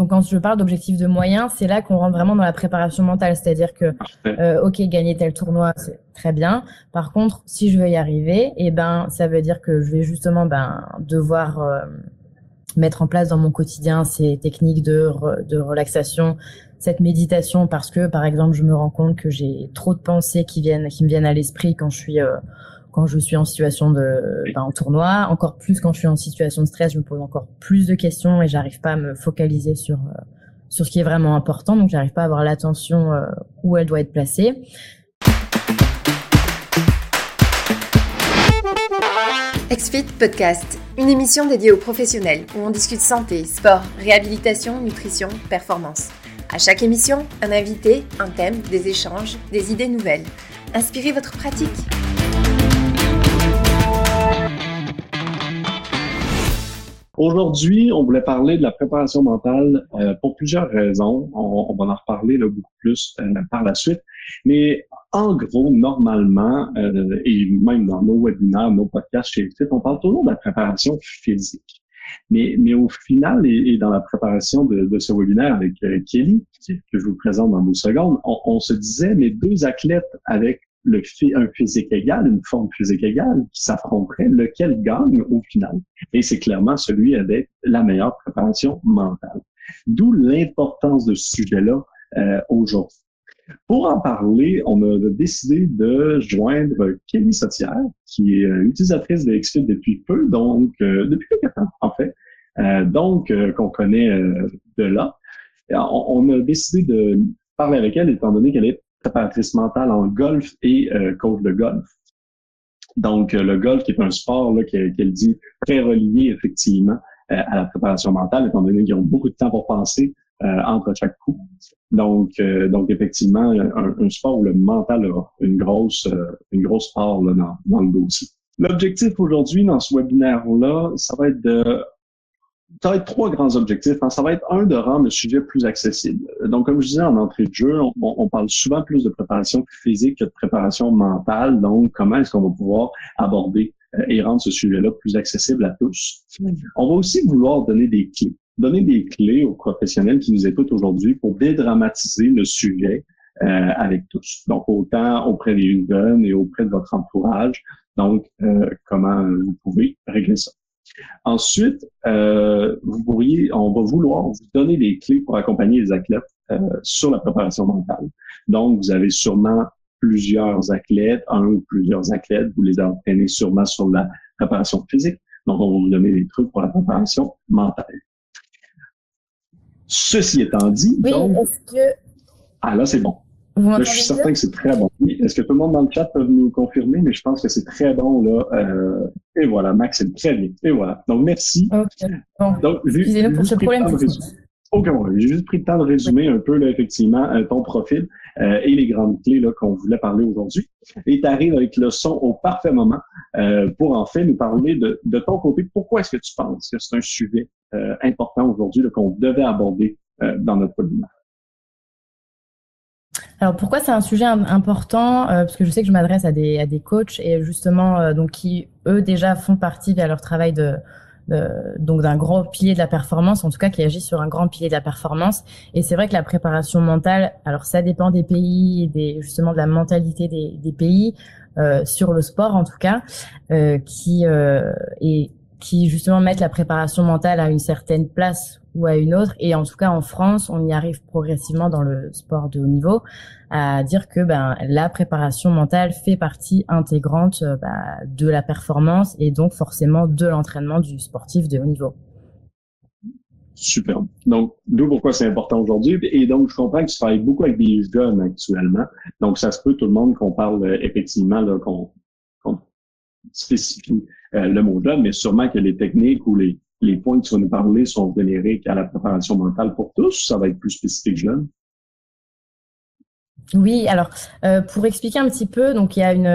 donc quand je parle d'objectifs de moyens, c'est là qu'on rentre vraiment dans la préparation mentale, c'est-à-dire que euh, ok gagner tel tournoi c'est très bien. Par contre, si je veux y arriver, eh ben ça veut dire que je vais justement ben devoir euh, mettre en place dans mon quotidien ces techniques de de relaxation, cette méditation parce que par exemple je me rends compte que j'ai trop de pensées qui viennent qui me viennent à l'esprit quand je suis euh, quand je suis en situation de ben, en tournoi, encore plus quand je suis en situation de stress, je me pose encore plus de questions et j'arrive pas à me focaliser sur euh, sur ce qui est vraiment important, donc j'arrive pas à avoir l'attention euh, où elle doit être placée. XFIT Podcast, une émission dédiée aux professionnels où on discute santé, sport, réhabilitation, nutrition, performance. À chaque émission, un invité, un thème, des échanges, des idées nouvelles. Inspirez votre pratique. Aujourd'hui, on voulait parler de la préparation mentale euh, pour plusieurs raisons. On, va en reparler là, beaucoup plus euh, par la suite. Mais en gros, normalement, euh, et même dans nos webinaires, nos podcasts chez Fit, on parle toujours de la préparation physique. Mais, mais au final, et, dans la préparation de, de ce webinaire avec Kelly, que je vous présente dans deux secondes, on, on se disait, mais deux athlètes avec le, un physique égal, une forme physique égale qui s'affronterait, lequel gagne au final. Et c'est clairement celui avec la meilleure préparation mentale. D'où l'importance de ce sujet-là euh, aujourd'hui. Pour en parler, on a décidé de joindre Kelly Sautière, qui est euh, utilisatrice de XFIT depuis peu, donc euh, depuis quelques temps en fait, euh, donc qu'on connaît de là. On, a décidé de parler avec elle étant donné qu'elle est préparatrice mentale en golf et euh, coach de golf. Donc, euh, le golf qui est un sport qu'elle dit très relié effectivement euh, à la préparation mentale, étant donné qu'ils ont beaucoup de temps pour penser entre chaque coup. Donc, donc effectivement, un, sport où le mental a une grosse, une grosse part là, dans, dans le dossier. L'objectif aujourd'hui dans ce webinaire-là, ça va être de ça va être trois grands objectifs. Hein. Ça va être un de rendre le sujet plus accessible. Donc, comme je disais en entrée de jeu, on, parle souvent plus de préparation physique que de préparation mentale. Donc, comment est-ce qu'on va pouvoir aborder euh, et rendre ce sujet-là plus accessible à tous? On va aussi vouloir donner des clés. Donner des clés aux professionnels qui nous écoutent aujourd'hui pour dédramatiser le sujet euh, avec tous. Donc, autant auprès des jeunes et auprès de votre entourage. Donc, euh, comment vous pouvez régler ça? Ensuite, euh, vous pourriez, on va vouloir vous donner des clés pour accompagner les athlètes euh, sur la préparation mentale. Donc, vous avez sûrement plusieurs athlètes, un ou plusieurs athlètes, vous les entraînez sûrement sur la préparation physique. Donc, on va vous donner des trucs pour la préparation mentale. Ceci étant dit, oui, est-ce que... Ah là, c'est bon je suis certain que c'est très bon. Est-ce que tout le monde dans le chat peut nous confirmer? Mais je pense que c'est très bon, là. Euh, et voilà, Max, c'est très bien. Et voilà. Donc, merci. OK. Bon. Donc, pour ce problème. Aucun problème. J'ai juste pris le temps de résumer un peu, là, effectivement, euh, ton profil euh, et les grandes clés là, qu'on voulait parler aujourd'hui. Et tu arrives avec le son au parfait moment euh, pour en fait nous parler de, de ton côté. Pourquoi est-ce que tu penses que c'est un sujet euh, important aujourd'hui qu'on devait aborder euh, dans notre webinaire? Alors pourquoi c'est un sujet important euh, Parce que je sais que je m'adresse à des, à des coachs et justement euh, donc qui eux déjà font partie via leur travail de, donc d'un grand pilier de la performance, en tout cas qui agit sur un grand pilier de la performance. Et c'est vrai que la préparation mentale, alors ça dépend des pays des, justement de la mentalité des, des pays euh, sur le sport en tout cas, qui est qui justement mettent la préparation mentale à une certaine place ou à une autre. Et en tout cas, en France, on y arrive progressivement dans le sport de haut niveau à dire que ben, la préparation mentale fait partie intégrante bah, de la performance et donc forcément de l'entraînement du sportif de haut niveau. Super. Donc, d'où pourquoi c'est important aujourd'hui. Et donc, je comprends que tu travailles beaucoup avec des jeunes actuellement. Donc, ça se peut tout le monde qu'on parle euh, effectivement, qu'on spécifie euh, le mot-là, mais sûrement que les techniques ou les, points que tu vas nous parler sont génériques à la préparation mentale pour tous. Ça va être plus spécifique jeune. Oui, alors euh, pour expliquer un petit peu, donc il y a une,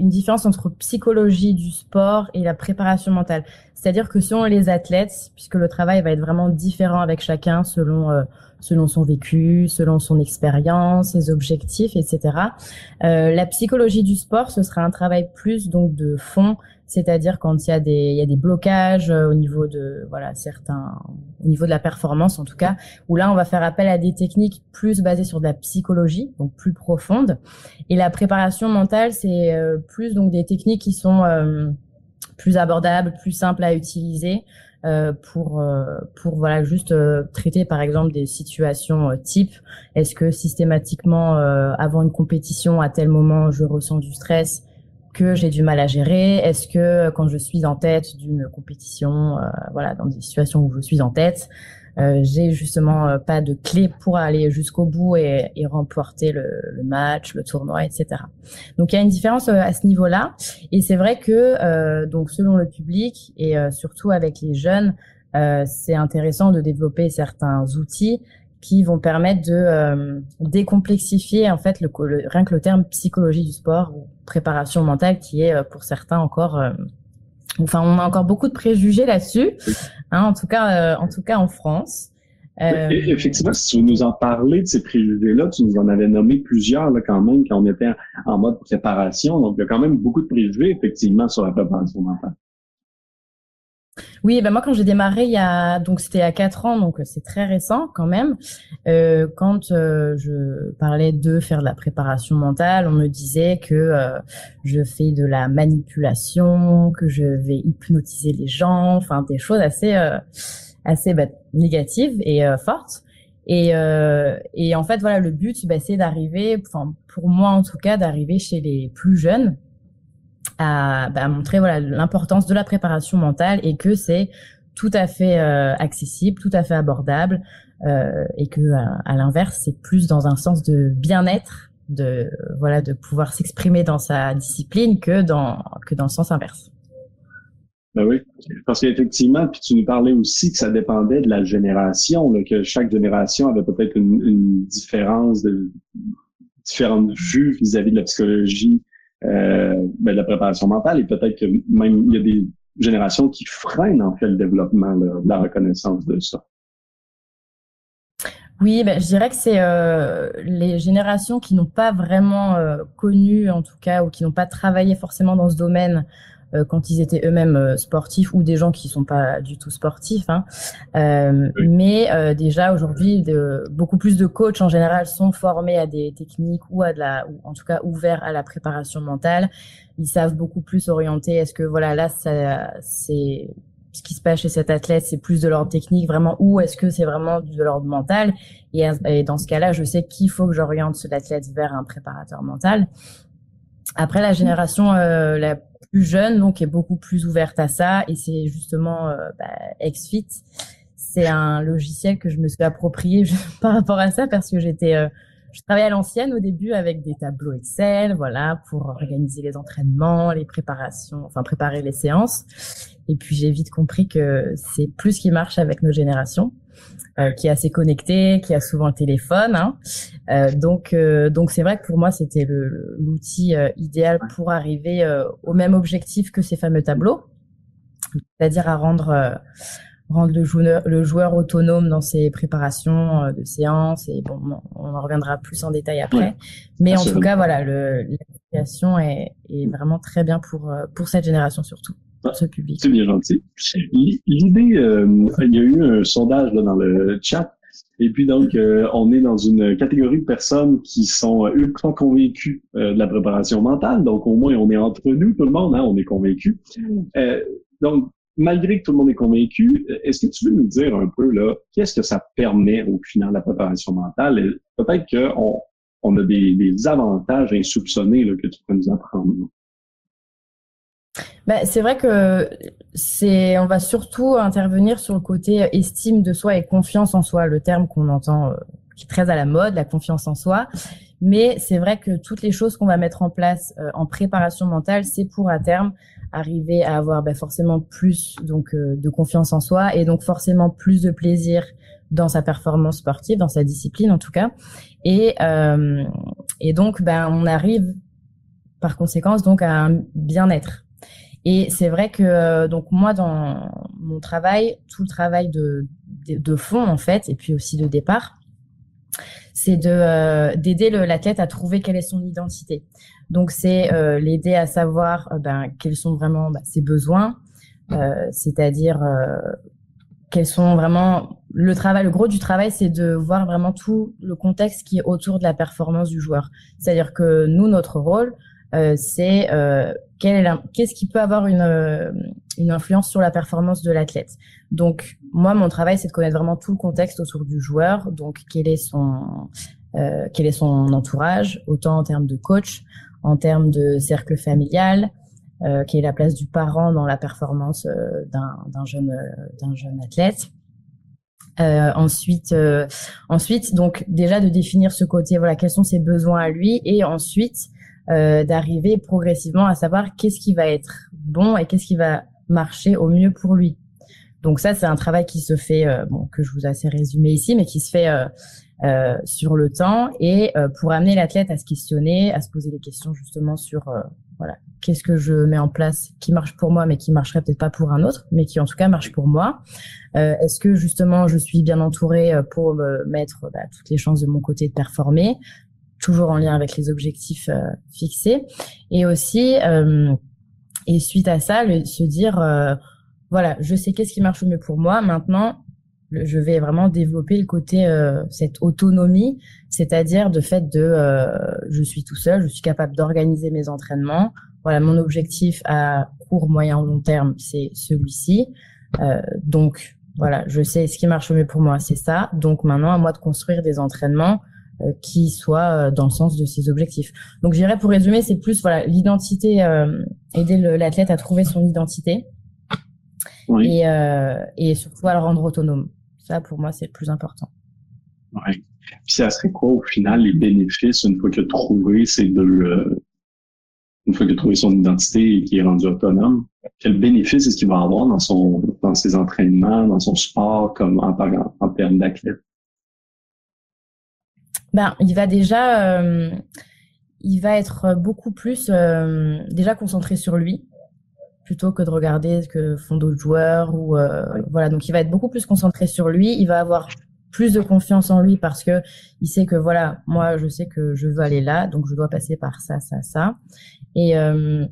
une, différence entre psychologie du sport et la préparation mentale. C'est-à-dire que selon les athlètes, puisque le travail va être vraiment différent avec chacun selon euh, selon son vécu, selon son expérience, ses objectifs, etc. Euh, la psychologie du sport, ce sera un travail plus donc de fond c'est-à-dire quand il y a des y a des blocages euh, au niveau de voilà certains au niveau de la performance en tout cas où là on va faire appel à des techniques plus basées sur de la psychologie donc plus profondes et la préparation mentale c'est euh, plus donc des techniques qui sont euh, plus abordables plus simples à utiliser pour pour voilà juste traiter par exemple des situations type est-ce que systématiquement avant une compétition à tel moment je ressens du stress que j'ai du mal à gérer? Est-ce que euh, quand je suis en tête d'une compétition, euh, voilà, dans des situations où je suis en tête, euh, j'ai justement euh, pas de clé pour aller jusqu'au bout et, et remporter le, le, match, le tournoi, etc. Donc il y a une différence à ce niveau-là, et c'est vrai que donc selon le public et surtout avec les jeunes, c'est intéressant de développer certains outils qui vont permettre de euh, décomplexifier en fait le, rien que le terme psychologie du sport ou préparation mentale qui est euh, pour certains encore euh, enfin on a encore beaucoup de préjugés là-dessus hein, en tout cas en tout cas en France. Effectivement si tu veux nous en parler de ces préjugés là tu nous en avais nommé plusieurs là quand même quand on était en mode préparation. Donc il y a quand même beaucoup de préjugés effectivement sur la préparation mentale oui, ben moi quand j'ai démarré il y a donc c'était à quatre ans donc c'est très récent quand même. Euh, quand euh, je parlais de faire de la préparation mentale, on me disait que euh, je fais de la manipulation, que je vais hypnotiser les gens, enfin des choses assez euh, assez négatives et fortes. Et, et en fait voilà le but bah, c'est d'arriver, enfin pour moi en tout cas d'arriver chez les plus jeunes à, bah, montrer voilà l'importance de la préparation mentale et que c'est tout à fait euh, accessible, tout à fait abordable euh, et que à, l'inverse c'est plus dans un sens de bien-être, de voilà de pouvoir s'exprimer dans sa discipline que dans que dans le sens inverse. Ben oui, parce qu'effectivement, tu nous parlais aussi que ça dépendait de la génération, que chaque génération avait peut-être une, une, différence de différentes vues vis-à-vis de la psychologie euh, ben, la préparation mentale et peut-être que même il y a des générations qui freinent en fait le développement de la reconnaissance de ça. Oui, ben, je dirais que c'est euh, les générations qui n'ont pas vraiment euh, connu, en tout cas, ou qui n'ont pas travaillé forcément dans ce domaine, quand ils étaient eux-mêmes euh, sportifs ou des gens qui sont pas du tout sportifs. Hein. Euh, mais déjà aujourd'hui, de, beaucoup plus de coachs en général sont formés à des techniques ou à de la, ou en tout cas ouverts à la préparation mentale. Ils savent beaucoup plus orienter. Est-ce que voilà là, ça, c'est ce qui se passe chez cet athlète, c'est plus de l'ordre technique vraiment, ou est-ce que c'est vraiment de l'ordre mental? Et, et, dans ce cas-là, je sais qu'il faut que j'oriente cet athlète vers un préparateur mental. Après, la génération euh, la plus jeune, donc, est beaucoup plus ouverte à ça, et c'est justement euh, bah. C'est un logiciel que je me suis approprié par rapport à ça parce que j'étais, euh, je travaillais à l'ancienne au début avec des tableaux Excel, voilà, pour organiser les entraînements, les préparations, enfin préparer les séances. Et puis j'ai vite compris que c'est plus ce qui marche avec nos générations. Euh, qui est assez connecté, qui a souvent le téléphone. Hein. Euh, donc, euh, donc c'est vrai que pour moi, c'était l'outil idéal pour arriver au même objectif que ces fameux tableaux, c'est-à-dire à rendre rendre le joueur, le joueur autonome dans ses préparations de séances. Et bon, on en reviendra plus en détail après. Mais en tout cas, voilà, l'application est, est vraiment très bien pour pour cette génération surtout. C'est bien gentil. L'idée, euh, il y a eu un sondage là, dans le chat. Et puis donc, euh, on est dans une catégorie de personnes qui sont ultra convaincues euh, de la préparation mentale. Donc, au moins, on est entre nous, tout le monde, hein, on est convaincus. donc, malgré que tout le monde est convaincu, est-ce que tu veux nous dire un peu là, qu'est-ce que ça permet au final la préparation mentale? Peut-être qu'on on a des, des, avantages insoupçonnés là, que tu peux nous apprendre. Bah, c'est vrai que c'est, on va surtout intervenir sur le côté estime de soi et confiance en soi, le terme qu'on entend, euh, qui est très à la mode, la confiance en soi. Mais c'est vrai que toutes les choses qu'on va mettre en place euh, en préparation mentale, c'est pour à terme arriver à avoir bah, forcément plus donc euh, de confiance en soi et donc forcément plus de plaisir dans sa performance sportive, dans sa discipline en tout cas. Et et donc ben on arrive par conséquence donc à un bien-être et c'est vrai que euh, donc moi dans mon travail, tout le travail de, de, fond en fait, et puis aussi de départ, c'est de d'aider l'athlète à trouver quelle est son identité. Donc c'est l'aider à savoir ben, quels sont vraiment ben, ses besoins, c'est-à-dire quels sont vraiment le travail, le gros du travail, c'est de voir vraiment tout le contexte qui est autour de la performance du joueur. C'est-à-dire que nous, notre rôle, euh, c'est euh, qu'est-ce qui peut avoir une, euh, une influence sur la performance de l'athlète? Donc moi, mon travail, c'est de connaître vraiment tout le contexte autour du joueur. Donc quel est son euh, quel est son entourage, autant en termes de coach, en termes de cercle familial, euh, quelle est la place du parent dans la performance euh, d'un jeune d'un jeune athlète. Euh, ensuite, euh, ensuite, donc déjà de définir ce côté, voilà, quels sont ses besoins à lui, et ensuite euh, d'arriver progressivement à savoir qu'est-ce qui va être bon et qu'est-ce qui va marcher au mieux pour lui. Donc ça, c'est un travail qui se fait, euh, bon, que je vous ai assez résumé ici, mais qui se fait euh, sur le temps et pour amener l'athlète à se questionner, à se poser des questions justement sur voilà, qu'est-ce que je mets en place qui marche pour moi, mais qui marcherait peut-être pas pour un autre, mais qui en tout cas marche pour moi. Euh, Est-ce que justement je suis bien entourée euh, pour me mettre bah, toutes les chances de mon côté de performer, toujours en lien avec les objectifs euh, fixés, et aussi euh, et suite à ça, le, se dire voilà, je sais qu'est-ce qui marche le mieux pour moi. Maintenant, je vais vraiment développer le côté cette autonomie, c'est-à-dire de fait de je suis tout seul, je suis capable d'organiser mes entraînements. Voilà, mon objectif à court, moyen, long terme, c'est celui-ci. Euh, donc voilà, je sais ce qui marche mieux pour moi, c'est ça. Donc maintenant, à moi de construire des entraînements euh, qui soient euh, dans le sens de ses objectifs. Donc, j'irais pour résumer, c'est plus voilà l'identité, euh, aider l'athlète à trouver son identité oui. et, euh, et surtout à le rendre autonome. Ça, pour moi, c'est le plus important. Oui. Puis ça serait quoi au final les bénéfices une fois que trouvé ces deux, une fois a trouvé son identité et qu'il est rendu autonome, quel bénéfice est-ce qu'il va avoir dans son dans ses entraînements, dans son sport, comme en, en, termes d'athlète? Ben, il va déjà, euh, il va être beaucoup plus euh, déjà concentré sur lui plutôt que de regarder ce que font d'autres joueurs ou euh, voilà. Donc, il va être beaucoup plus concentré sur lui. Il va avoir plus de confiance en lui parce que il sait que voilà, moi, je sais que je veux aller là, donc je dois passer par ça, ça, ça. Et, euh,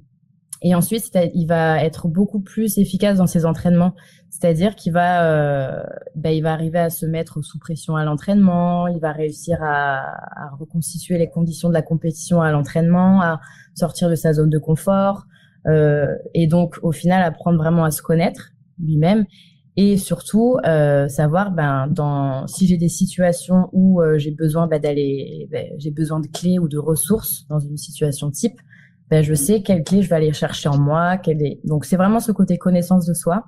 et ensuite, il va être beaucoup plus efficace dans ses entraînements. C'est-à-dire qu'il va, euh, bah, il va arriver à se mettre sous pression à l'entraînement, il va réussir à, reconstituer les conditions de la compétition à l'entraînement, à sortir de sa zone de confort, euh, et donc au final apprendre vraiment à se connaître lui-même et surtout euh, savoir ben dans si j'ai des situations où euh, j'ai besoin ben, d'aller ben, j'ai besoin de clés ou de ressources dans une situation type ben, je sais quelle clé je vais aller chercher en moi. Quelle est... Donc c'est vraiment ce côté connaissance de soi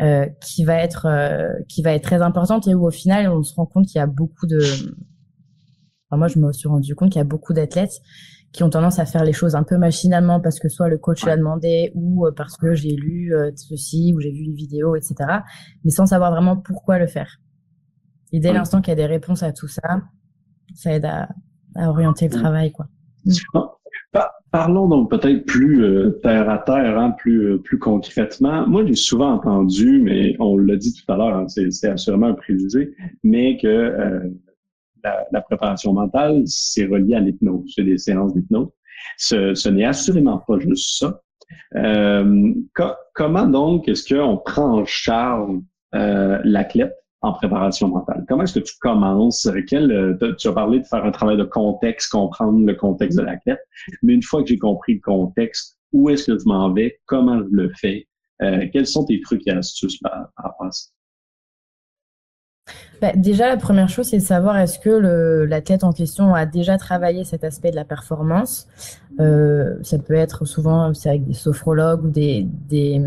euh, qui va être euh, qui va être très importante et où au final on se rend compte qu'il y a beaucoup de. Enfin, moi je me suis rendu compte qu'il y a beaucoup d'athlètes qui ont tendance à faire les choses un peu machinalement parce que soit le coach l'a demandé ou euh, parce que j'ai lu euh, ceci ou j'ai vu une vidéo, etc. Mais sans savoir vraiment pourquoi le faire. Et dès l'instant qu'il y a des réponses à tout ça, ça aide à, à orienter le travail, quoi. Parlons donc peut-être plus euh, terre à terre, hein, plus euh, plus concrètement. Moi, j'ai souvent entendu, mais on l'a dit tout à l'heure, hein, c'est assurément un préjugé, mais que euh, la, la, préparation mentale, c'est relié à l'hypnose, c'est des séances d'hypnose. Ce, ce n'est assurément pas juste ça. comment donc est-ce qu'on prend en charge l'athlète? En préparation mentale? Comment est-ce que tu commences? Quel, euh, tu as parlé de faire un travail de contexte, comprendre le contexte de l'athlète, mais une fois que j'ai compris le contexte, où est-ce que je m'en vais? Comment je le fais? Euh, quels sont tes trucs et astuces par, rapport à ça? Bah, déjà, la première chose, c'est de savoir est-ce que l'athlète en question a déjà travaillé cet aspect de la performance? Euh, ça peut être souvent avec des sophrologues ou des, des,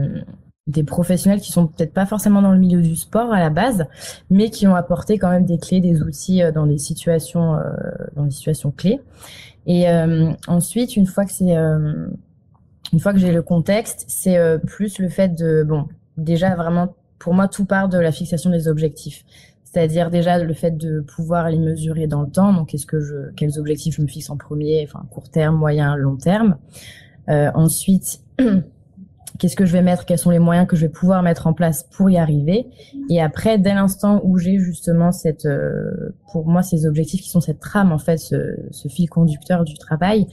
des professionnels qui sont peut-être pas forcément dans le milieu du sport à la base, mais qui ont apporté quand même des clés, des outils euh, dans des situations, euh, dans des situations clés. Et euh, ensuite, une fois que c'est, une fois que j'ai le contexte, c'est plus le fait de, bon, déjà vraiment, pour moi, tout part de la fixation des objectifs. C'est-à-dire déjà le fait de pouvoir les mesurer dans le temps. Donc, est-ce que je, quels objectifs je me fixe en premier, enfin court terme, moyen, long terme. ensuite qu'est-ce que je vais mettre, quels sont les moyens que je vais pouvoir mettre en place pour y arriver. Et après, dès l'instant où j'ai justement cette, euh, pour moi, ces objectifs qui sont cette trame, en fait, ce, ce fil conducteur du travail,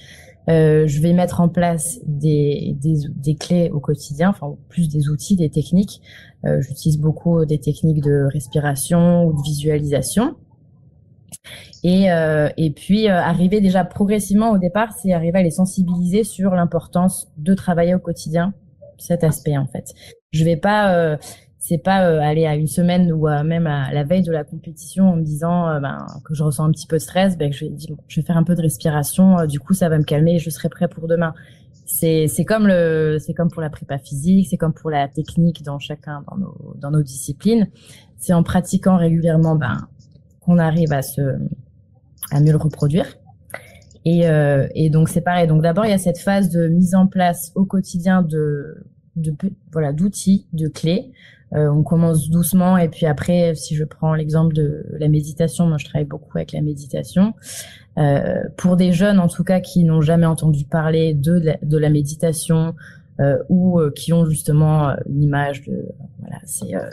euh, je vais mettre en place des, des, des, clés au quotidien, enfin plus des outils, des techniques. Euh, J'utilise beaucoup des techniques de respiration ou de visualisation. Et, euh, et puis euh, arriver déjà progressivement au départ, c'est arriver à les sensibiliser sur l'importance de travailler au quotidien cet aspect en fait. Je vais pas, euh, c'est pas euh, aller à une semaine ou même à la veille de la compétition en me disant euh, ben, que je ressens un petit peu de stress, ben, que je vais dire je vais faire un peu de respiration, du coup ça va me calmer et je serai prêt pour demain. C'est c'est comme le c'est comme pour la prépa physique, c'est comme pour la technique dans chacun dans nos dans nos disciplines. C'est en pratiquant régulièrement ben qu'on arrive à se à mieux le reproduire. Et, euh, et donc c'est pareil. Donc d'abord il y a cette phase de mise en place au quotidien de, de voilà d'outils, de clés. Euh, on commence doucement et puis après, si je prends l'exemple de la méditation, moi je travaille beaucoup avec la méditation. Euh, pour des jeunes en tout cas qui n'ont jamais entendu parler de la, de la méditation euh, ou euh, qui ont justement une image de voilà c'est euh,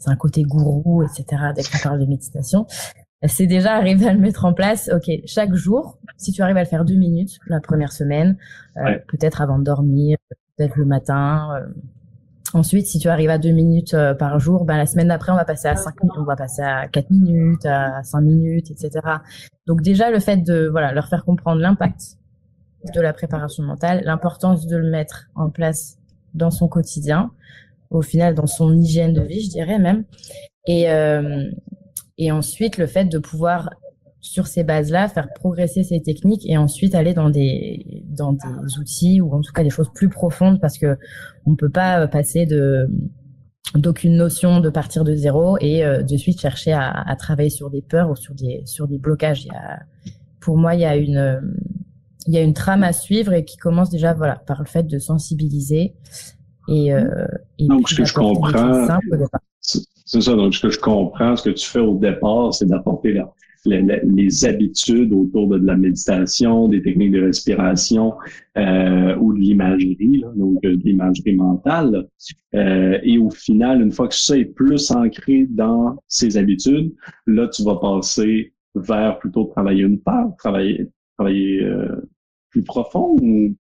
c'est un côté gourou etc dès qu'on parle de méditation c'est déjà arriver à le mettre en place. Ok, chaque jour, si tu arrives à le faire deux minutes la première semaine, euh, peut-être avant de dormir, peut-être le matin. Euh. Ensuite, si tu arrives à deux minutes euh, par jour, ben la semaine d'après, on va passer à cinq minutes, on va passer à quatre minutes, à cinq minutes, etc. Donc déjà, le fait de voilà leur faire comprendre l'impact de la préparation mentale, l'importance de le mettre en place dans son quotidien, au final dans son hygiène de vie, je dirais même. Et, euh, et ensuite, le fait de pouvoir, sur ces bases-là, faire progresser ces techniques et ensuite aller dans des, dans des outils ou en tout cas des choses plus profondes parce que on peut pas euh, passer de, d'aucune notion de partir de zéro et euh, de suite chercher à, à, travailler sur des peurs ou sur des, sur des blocages. Il y a, pour moi, il y a une, il y a une trame à suivre et qui commence déjà, voilà, par le fait de sensibiliser et, euh, et donc ce que je comprends c'est ça. Donc, ce que je comprends, ce que tu fais au départ, c'est d'apporter les habitudes autour de, la méditation, des techniques de respiration euh, ou de l'imagerie, donc euh, de l'imagerie mentale. Euh, et au final, une fois que ça est plus ancré dans ces habitudes, là, tu vas passer vers plutôt travailler une part, travailler, travailler euh, plus profond ou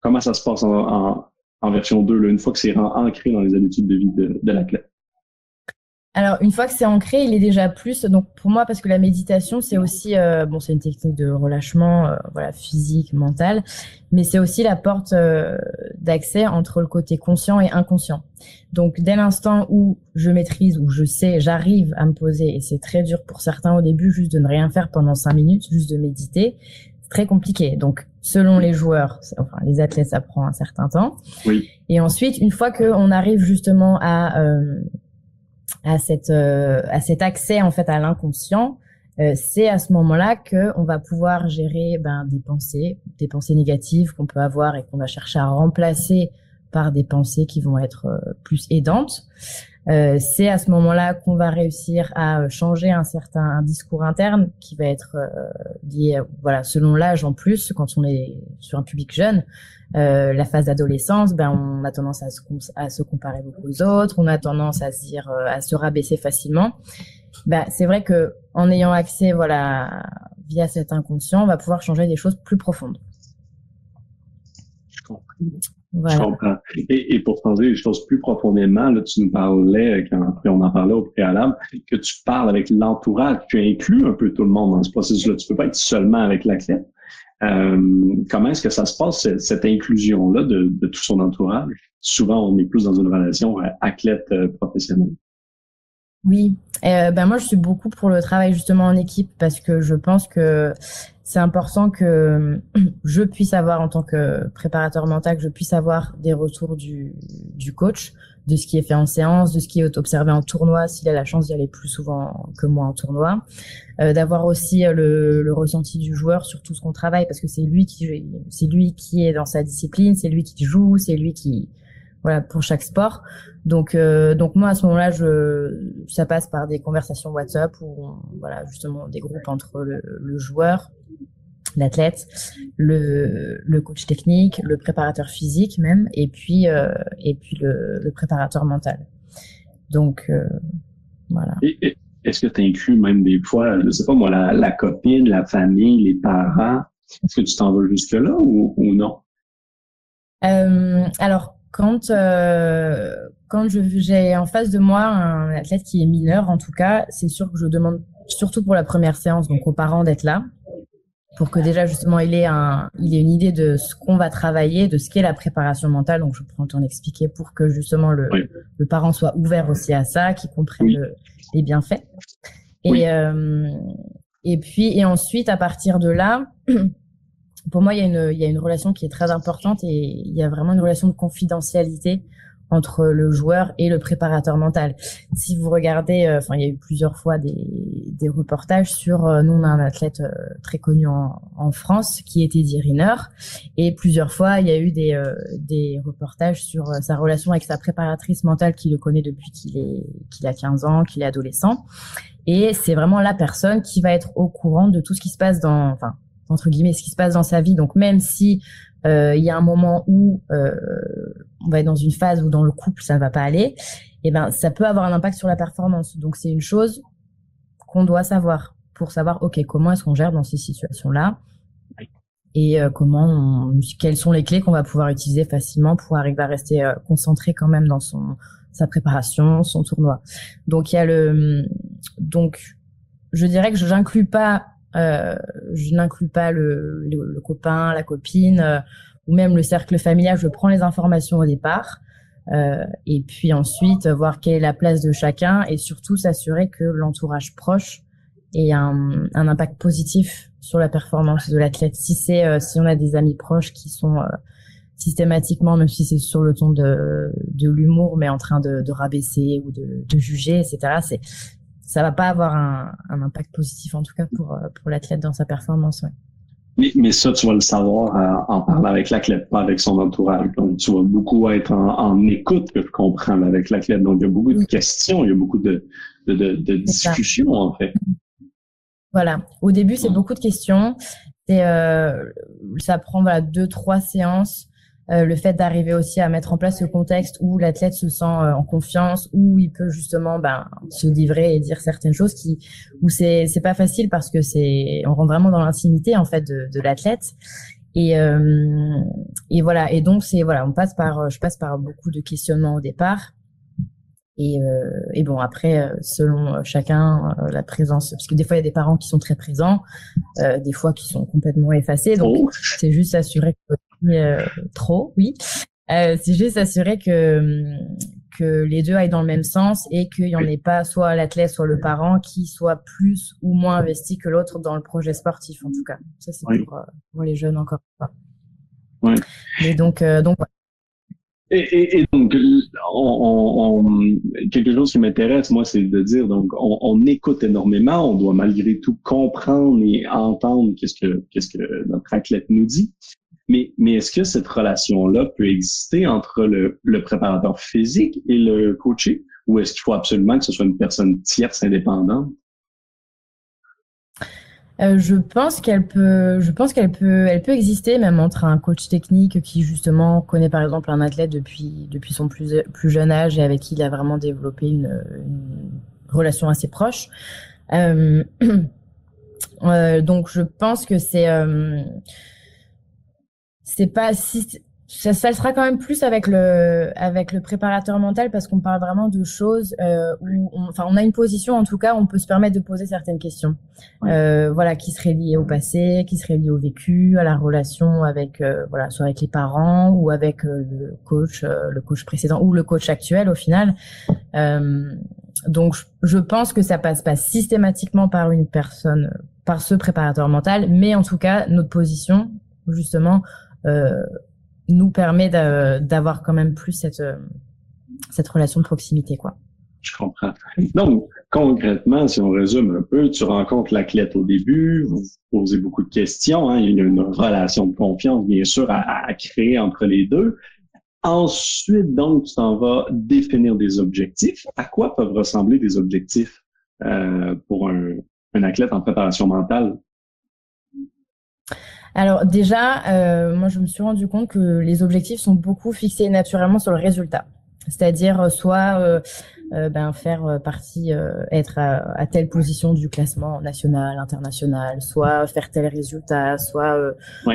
comment ça se passe en, en, version 2, là, une fois que c'est ancré dans les habitudes de vie de, de l'athlète? Alors, une fois que c'est ancré, il est déjà plus. Donc, pour moi, parce que la méditation, c'est aussi, euh, bon, c'est une technique de relâchement, euh, voilà, physique, mental, mais c'est aussi la porte euh, d'accès entre le côté conscient et inconscient. Donc, dès l'instant où je maîtrise, où je sais, j'arrive à me poser, et c'est très dur pour certains au début, juste de ne rien faire pendant cinq minutes, juste de méditer, c'est très compliqué. Donc, selon les joueurs, enfin les athlètes, ça prend un certain temps. Oui. Et ensuite, une fois qu'on arrive justement à à cette euh, à cet accès en fait à l'inconscient, euh, c'est à ce moment-là que on va pouvoir gérer ben, des pensées, des pensées négatives qu'on peut avoir et qu'on va chercher à remplacer par des pensées qui vont être euh, plus aidantes. Euh, c'est à ce moment-là qu'on va réussir à changer un certain discours interne qui va être lié, voilà, selon l'âge en plus, quand on est sur un public jeune, euh, la phase d'adolescence, ben on a tendance à se, à se comparer beaucoup aux autres, on a tendance à se dire, euh, à se rabaisser facilement. Ben, c'est vrai que en ayant accès, voilà, via cet inconscient, on va pouvoir changer des choses plus profondes. Je comprends. Je comprends. Et, et, pour changer les choses plus profondément, là, tu nous parlais, quand on en parlait au préalable, que tu parles avec l'entourage, tu inclus un peu tout le monde dans ce processus-là. Tu peux pas être seulement avec l'athlète. Euh, comment est-ce que ça se passe, cette, inclusion-là de, tout son entourage? Souvent, on est plus dans une relation euh, athlète euh, professionnelle. Oui, ben moi je suis beaucoup pour le travail justement en équipe parce que je pense que c'est important que je puisse avoir en tant que préparateur mental, que je puisse avoir des retours du, du coach, de ce qui est fait en séance, de ce qui est observé en tournoi, s'il a la chance d'y aller plus souvent que moi en tournoi, euh, d'avoir aussi euh, le, le, ressenti du joueur sur tout ce qu'on travaille, parce que c'est lui qui c'est lui qui est dans sa discipline, c'est lui qui joue, c'est lui qui voilà pour chaque sport. Donc euh, donc moi à ce moment-là, je ça passe par des conversations WhatsApp ou voilà justement des groupes entre le, le joueur l'athlète, le, le coach technique, le préparateur physique même, et puis euh, et puis le, le préparateur mental. Donc euh, voilà. Est-ce que tu inclus même des fois, je sais pas moi, la, la copine, la famille, les parents? Est-ce que tu t'en vas jusque-là ou, ou non? Euh, alors, quand, euh, quand j'ai en face de moi un athlète qui est mineur, en tout cas, c'est sûr que je demande, surtout pour la première séance, donc aux parents d'être là, pour que déjà justement il ait, un, il ait une idée de ce qu'on va travailler, de ce qu'est la préparation mentale. Donc je prends le temps d'expliquer pour que justement le, le parent soit ouvert aussi à ça, qu'il comprenne les bienfaits. Et, euh, et puis et ensuite à partir de là. pour moi, il y, a une, il y a une relation qui est très importante et il y a vraiment une relation de confidentialité entre le joueur et le préparateur mental. Si vous regardez, euh, enfin, il y a eu plusieurs fois des, des reportages sur, euh, nous, on a un athlète euh, très connu en, en, France qui était Teddy Riner, et plusieurs fois, il y a eu des, des reportages sur sa relation avec sa préparatrice mentale qui le connaît depuis qu'il est, qu'il a 15 ans, qu'il est adolescent. Et c'est vraiment la personne qui va être au courant de tout ce qui se passe dans, enfin, entre guillemets ce qui se passe dans sa vie. Donc même si euh, il y a un moment où euh, on va être dans une phase où dans le couple ça va pas aller, et eh ben ça peut avoir un impact sur la performance. Donc c'est une chose qu'on doit savoir pour savoir ok comment est-ce qu'on gère dans ces situations là et euh, comment on, quelles sont les clés qu'on va pouvoir utiliser facilement pour arriver à rester euh, concentré quand même dans son sa préparation, son tournoi. Donc il y a le donc je dirais que je n'inclus pas euh, je n'inclus pas le, le, copain, la copine euh, ou même le cercle familial. Je prends les informations au départ. Euh, et puis ensuite voir quelle est la place de chacun et surtout s'assurer que l'entourage proche ait un, un, impact positif sur la performance de l'athlète. Si c'est euh, si on a des amis proches qui sont systématiquement, même si c'est sur le ton de, de l'humour, mais en train de, de rabaisser ou de, de juger, etc. C'est ça va pas avoir un, un, impact positif en tout cas pour euh, pour l'athlète dans sa performance. Ouais. Mais, mais, ça, tu vas le savoir euh, en parlant avec l'athlète, pas avec son entourage. Donc, tu vas beaucoup être en, en écoute, que je comprends, avec l'athlète. Donc, il y a beaucoup de questions, il y a beaucoup de, de, de, de discussions, en fait. Voilà. Au début, c'est beaucoup de questions. C'est, euh, ça prend voilà, deux, trois séances euh, le fait d'arriver aussi à mettre en place ce contexte où l'athlète se sent euh, en confiance, où il peut justement ben, se livrer et dire certaines choses qui où c'est c'est pas facile parce que c'est on rentre vraiment dans l'intimité en fait de, de l'athlète. Et euh, et voilà. Et donc c'est voilà on passe par je passe par beaucoup de questionnements au départ. Et, euh, et bon après selon chacun la présence parce que des fois il y a des parents qui sont très présents des fois qui sont complètement effacés. Donc oh. c'est juste s'assurer que euh, trop, oui. Euh, c'est juste s'assurer que que les deux aillent dans le même sens et qu'il n'y en ait pas soit l'athlète, soit le parent qui soit plus ou moins investi que l'autre dans le projet sportif, en tout cas. Ça, c'est pour, euh, pour, les jeunes encore pas. Ouais. Mais donc, donc et, et, et, donc, on, on, quelque chose qui m'intéresse, moi, c'est de dire, donc, on, on, écoute énormément, on doit malgré tout comprendre et entendre qu'est-ce que, qu'est-ce que notre athlète nous dit. Mais, mais est-ce que cette relation-là peut exister entre le, le, préparateur physique et le coaché? Ou est-ce qu'il faut absolument que ce soit une personne tierce indépendante? Euh, je pense qu'elle peut, je pense qu'elle peut, elle peut exister même entre un coach technique qui justement connaît par exemple un athlète depuis depuis son plus plus jeune âge et avec qui il a vraiment développé une, relation assez proche. Euh, euh, donc je pense que c'est euh, c'est pas si ça, ça, sera quand même plus avec le avec le préparateur mental parce qu'on parle vraiment de choses euh, où on, enfin on a une position en tout cas on peut se permettre de poser certaines questions euh, voilà qui seraient liées au passé qui seraient liées au vécu à la relation avec euh, voilà soit avec les parents ou avec euh, le coach euh, le coach précédent ou le coach actuel au final. Donc je pense que ça passe pas systématiquement par une personne par ce préparateur mental mais en tout cas notre position justement euh, nous permet d'avoir quand même plus cette, euh, cette relation de proximité, quoi. Je comprends. Donc, concrètement, si on résume un peu, tu rencontres l'athlète au début, vous posez beaucoup de questions, hein, il y a une relation de confiance, bien sûr, à, à créer entre les deux. Ensuite, donc, tu t'en vas définir des objectifs. À quoi peuvent ressembler des objectifs euh, pour un, un athlète en préparation mentale? Alors déjà, euh, moi je me suis rendu compte que les objectifs sont beaucoup fixés naturellement sur le résultat. C'est-à-dire euh, soit euh, ben, faire partie, être à, telle position du classement national, international, soit faire tel résultat, soit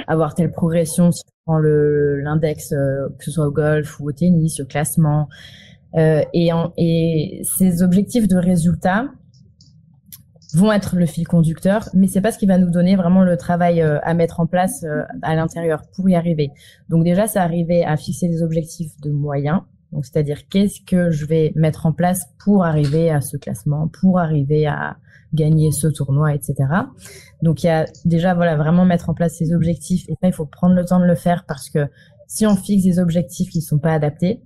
avoir telle progression si on prend l'index, que ce soit au golf ou au tennis, au classement. et, et ces objectifs de résultat, vont être le fil conducteur, mais c'est pas ce qui va nous donner vraiment le travail euh, à mettre en place euh, à l'intérieur pour y arriver. Donc déjà, c'est arriver à fixer des objectifs de moyens. Donc c'est-à-dire qu'est-ce que je vais mettre en place pour arriver à ce classement, pour arriver à gagner ce tournoi, etc. Donc il y a déjà voilà vraiment mettre en place ces objectifs et ça il faut prendre le temps de le faire parce que si on fixe des objectifs qui ne sont pas adaptés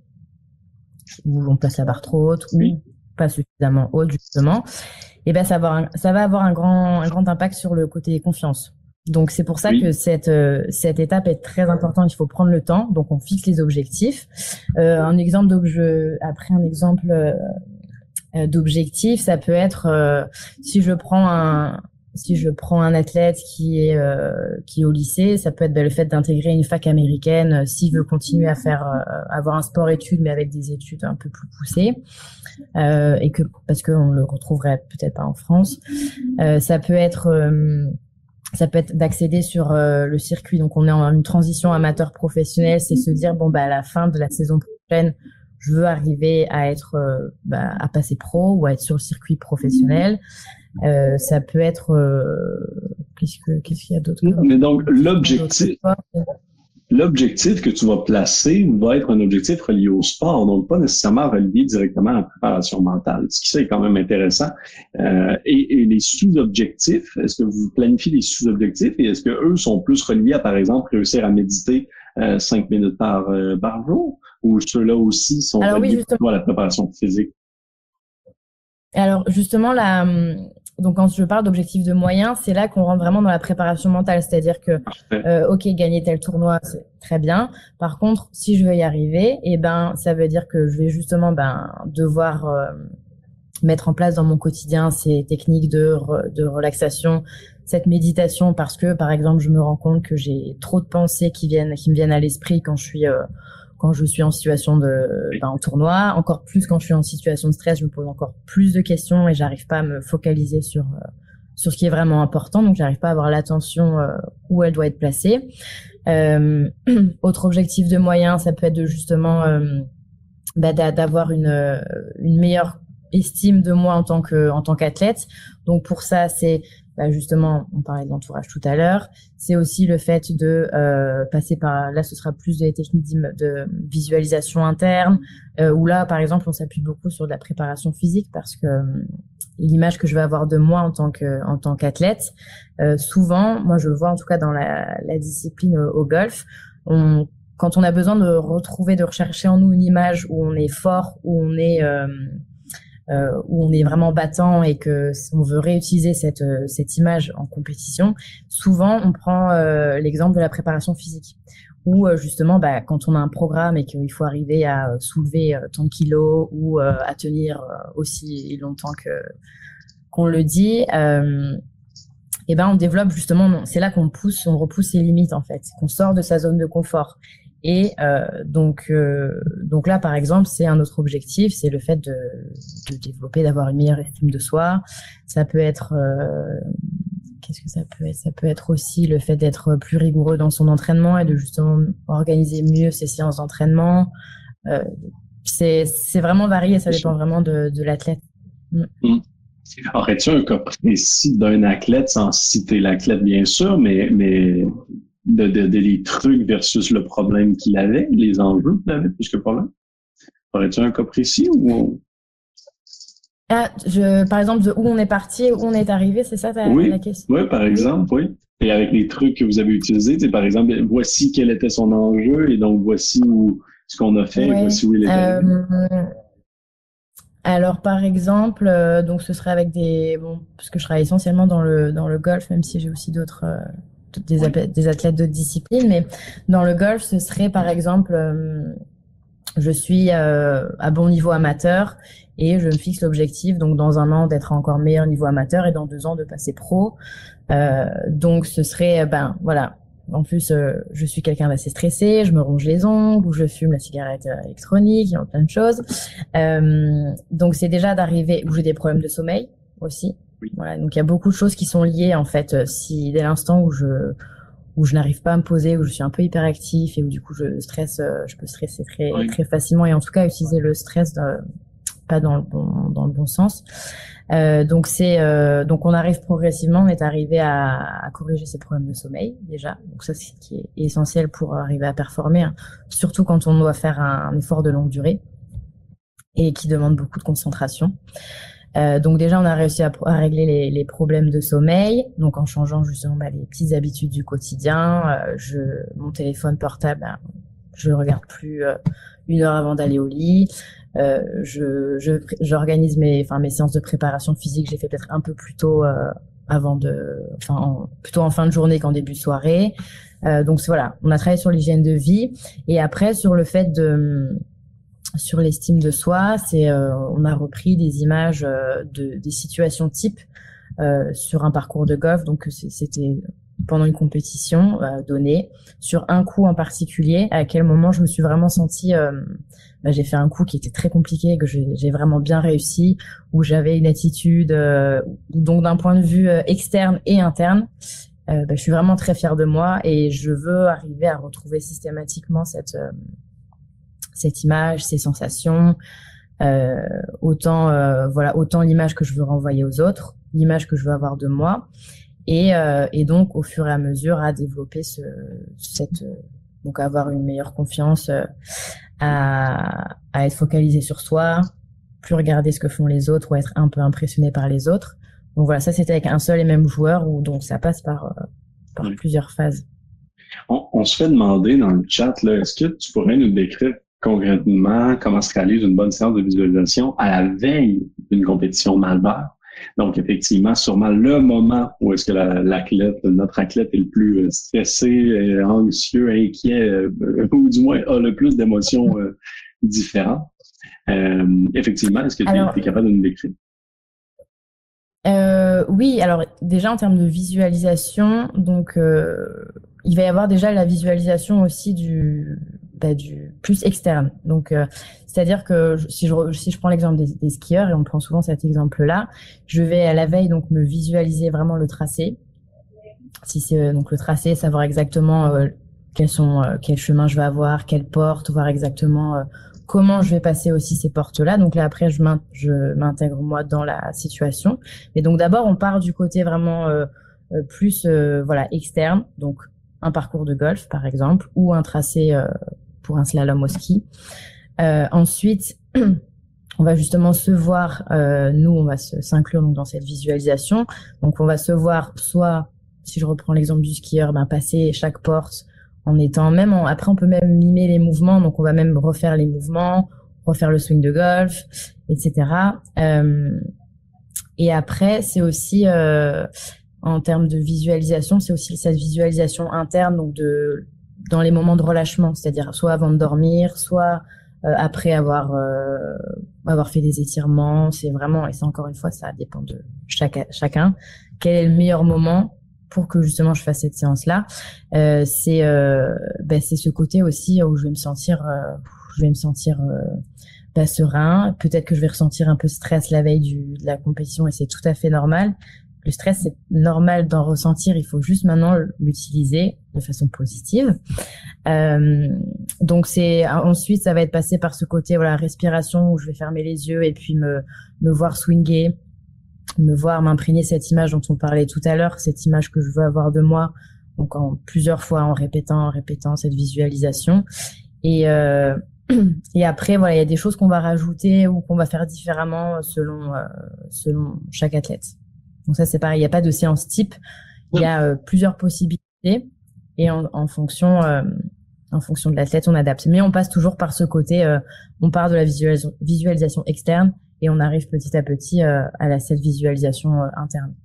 ou on place la barre trop haute ou pas suffisamment haute justement, eh ben ça va avoir un, ça va avoir un grand un grand impact sur le côté confiance. Donc c'est pour ça que cette euh, cette étape est très importante. Il faut prendre le temps. Donc on fixe les objectifs. Euh, un exemple d'objet après un exemple euh, euh, d'objectif, ça peut être si je prends un si je prends un athlète qui est qui est au lycée, ça peut être ben, le fait d'intégrer une fac américaine s'il veut continuer à faire avoir un sport études mais avec des études un peu plus poussées. Euh, et que parce qu'on le retrouverait peut-être pas en France. Euh, ça peut être euh, ça peut être d'accéder sur le circuit. Donc on est en une transition amateur professionnel, c'est se dire bon bah à la fin de la saison prochaine, je veux arriver à être bah, à passer pro ou à être sur le circuit professionnel. Euh, ça peut être qu'est-ce qu'est-ce qu'il y a d'autre Mais donc l'objectif l'objectif que tu vas placer va être un objectif relié au sport, donc pas nécessairement relié directement à la préparation mentale, ce qui ça est quand même intéressant. Euh, et, les sous-objectifs, est-ce que vous planifiez des sous-objectifs et est-ce que eux sont plus reliés à, par exemple, réussir à méditer euh, cinq minutes par, euh, par jour ou ceux-là aussi sont reliés à la préparation physique? Alors justement, la, donc quand je parle d'objectifs de moyens, c'est là qu'on rentre vraiment dans la préparation mentale, c'est-à-dire que euh, ok gagner tel tournoi c'est très bien. Par contre, si je veux y arriver, et eh ben ça veut dire que je vais justement ben devoir euh, mettre en place dans mon quotidien ces techniques de de relaxation, cette méditation parce que par exemple je me rends compte que j'ai trop de pensées qui viennent qui me viennent à l'esprit quand je suis euh, quand je suis en situation de ben, en tournoi, encore plus quand je suis en situation de stress, je me pose encore plus de questions et j'arrive pas à me focaliser sur euh, sur ce qui est vraiment important, donc j'arrive pas à avoir l'attention euh, où elle doit être placée. Euh, autre objectif de moyen, ça peut être de justement bah, d'avoir une une meilleure estime de moi en tant que en tant qu'athlète. Donc pour ça, c'est bah justement, on parlait de l'entourage tout à l'heure, c'est aussi le fait de euh, passer par, là ce sera plus des techniques de visualisation interne, euh, où là par exemple on s'appuie beaucoup sur de la préparation physique parce que euh, l'image que je vais avoir de moi en tant que en tant qu'athlète, euh, souvent, moi je le vois en tout cas dans la, la discipline au, golf, on, quand on a besoin de retrouver, de rechercher en nous une image où on est fort, où on est euh, où on est vraiment battant et que on veut réutiliser cette euh, cette image en compétition, souvent on prend euh, l'exemple de la préparation physique où justement bah, quand on a un programme et qu'il faut arriver à soulever tant de kilos ou à tenir aussi longtemps que qu'on le dit, et ben on développe justement, c'est là qu'on pousse, on repousse ses limites en fait, qu'on sort de sa zone de confort. Et euh, donc, euh, donc là, par exemple, c'est un autre objectif, c'est le fait de, développer, d'avoir une meilleure estime de soi. Ça peut être, euh, qu'est-ce que ça peut être? Ça peut être aussi le fait d'être plus rigoureux dans son entraînement et de justement organiser mieux ses séances d'entraînement. C'est, vraiment varié, ça dépend vraiment de, de l'athlète. Aurais-tu un cas précis d'un athlète, sans citer l'athlète bien sûr, mais, mais de, de, des trucs versus le problème qu'il avait, les enjeux qu'il avait plus que problème? Aurais-tu un cas précis ou? Ah, je, par exemple, de où on est parti, où on est arrivé, c'est ça ta, oui, la question? Oui, par exemple, oui. Et avec les trucs que vous avez utilisés, c'est par exemple, voici quel était son enjeu et donc voici où, ce qu'on a fait, voici où il était. Euh, alors, par exemple, euh, donc ce serait avec des, bon, parce que je travaille essentiellement dans le dans le golf, même si j'ai aussi d'autres euh, des, des, athlètes de discipline, mais dans le golf, ce serait par exemple, euh, je suis à bon niveau amateur et je me fixe l'objectif donc dans un an d'être encore meilleur niveau amateur et dans deux ans de passer pro. donc ce serait ben voilà en plus, euh, je suis quelqu'un d'assez stressé, je me ronge les ongles, ou je fume la cigarette euh, électronique, il y a plein de choses. Euh, donc c'est déjà d'arriver, où j'ai des problèmes de sommeil aussi. Voilà, donc il y a beaucoup de choses qui sont liées en fait. Si dès l'instant où je où je n'arrive pas à me poser, où je suis un peu hyperactif et où du coup je stresse, je peux stresser très très facilement et en tout cas utiliser le stress pas dans le bon dans le bon sens. Euh, donc c'est euh, donc on arrive progressivement, on est arrivé à, à, corriger ces problèmes de sommeil déjà. Donc ça c'est ce qui est essentiel pour arriver à performer, hein. surtout quand on doit faire un, effort de longue durée et qui demande beaucoup de concentration. Euh, donc déjà, on a réussi à, à régler les, les, problèmes de sommeil, donc en changeant justement bah, les petites habitudes du quotidien. Euh, je, mon téléphone portable, bah, je le regarde plus euh, une heure avant d'aller au lit. Euh, je, j'organise mes, enfin mes séances de préparation physique. J'ai fait peut-être un peu plus tôt euh, avant de, enfin plutôt en fin de journée qu'en début de soirée. Euh, donc voilà, on a travaillé sur l'hygiène de vie et après sur le fait de sur l'estime de soi, c'est euh, on a repris des images de des situations types sur un parcours de golf. Donc c'était pendant une compétition euh, donnée sur un coup en particulier à quel moment je me suis vraiment sentie euh, bah, j'ai fait un coup qui était très compliqué que j'ai vraiment bien réussi où j'avais une attitude euh, donc d'un point de vue euh, externe et interne bah, je suis vraiment très fière de moi et je veux arriver à retrouver systématiquement cette cette image ces sensations autant voilà autant l'image que je veux renvoyer aux autres l'image que je veux avoir de moi et, euh, et donc au fur et à mesure à développer ce, cette donc avoir une meilleure confiance, euh, à, à être focalisé sur soi, plus regarder ce que font les autres ou être un peu impressionné par les autres. Donc voilà, ça c'était avec un seul et même joueur ou donc ça passe par, euh, par plusieurs phases. On, on, se fait demander dans le chat, là, est-ce que tu pourrais nous décrire concrètement comment se réalise une bonne séance de visualisation à la veille d'une compétition Malbert? Donc, effectivement, sûrement le moment où est-ce que l'athlète, notre athlète est le plus euh, stressé, euh, anxieux, inquiet, euh, ou du moins a le plus d'émotions différentes. effectivement, est-ce que tu es, capable de nous décrire? oui, alors déjà en termes de visualisation, donc il va y avoir déjà la visualisation aussi du, bah, du plus externe. Donc, euh, c'est-à-dire que si je, si je prends l'exemple des, skieurs, et on prend souvent cet exemple-là, je vais à la veille donc me visualiser vraiment le tracé. Si c'est euh, donc le tracé, savoir exactement euh, quels sont, quel chemin je vais avoir, quelle porte, voir exactement comment je vais passer aussi ces portes-là. Donc là, après, je m'intègre moi dans la situation. Mais donc d'abord, on part du côté vraiment plus voilà externe. Donc un parcours de golf, par exemple, ou un tracé pour un slalom au ski. Euh, ensuite, on va justement se voir, euh, nous, on va s'inclure dans cette visualisation. Donc, on va se voir soit, si je reprends l'exemple du skieur, ben, passer chaque porte en étant même, après, on peut même mimer les mouvements. Donc, on va même refaire les mouvements, refaire le swing de golf, etc. Euh, et après, c'est aussi, euh, en termes de visualisation, c'est aussi cette visualisation interne, donc de dans les moments de relâchement, c'est-à-dire soit avant de dormir, soit euh, après avoir euh, avoir fait des étirements. C'est vraiment et c'est encore une fois ça dépend de chaque, chacun. Quel est le meilleur moment pour que justement je fasse cette séance là euh, C'est euh, ben, ce côté aussi où je vais me sentir euh, je vais me sentir pas serein. Peut-être que je vais ressentir un peu stress la veille du, de la compétition et c'est tout à fait normal. Le stress, c'est normal d'en ressentir. Il faut juste maintenant l'utiliser de façon positive. Euh, donc c'est ensuite ça va être passé par ce côté voilà respiration où je vais fermer les yeux et puis me me voir swinger, me voir m'imprégner cette image dont on parlait tout à l'heure, cette image que je veux avoir de moi. Donc en plusieurs fois en répétant en répétant cette visualisation et euh, et après voilà il y a des choses qu'on va rajouter ou qu'on va faire différemment selon euh, selon chaque athlète. Donc ça, c'est pareil, il n'y a pas de séance type. Il y a euh, plusieurs possibilités et en, en fonction, euh, en fonction de l'athlète, on adapte. Mais on passe toujours par ce côté, euh, on part de la visualisation, externe et on arrive petit à petit à la, cette visualisation interne.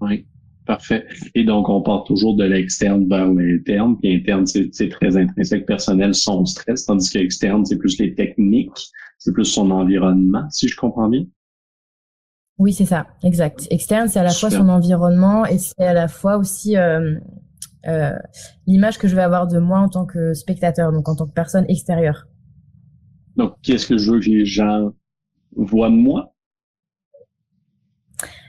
Oui, Parfait. Et donc, on part toujours de l'externe vers l'interne. Puis interne, c'est très intrinsèque, personnel, son stress, tandis que l'externe, c'est plus les techniques, c'est plus son environnement, si je comprends bien. Oui, c'est ça, exact. Externe, c'est à la fois son environnement et c'est à la fois aussi euh, euh, l'image que je vais avoir de moi en tant que spectateur, donc en tant que personne extérieure. Donc, qu'est-ce que je veux que les gens voient de moi?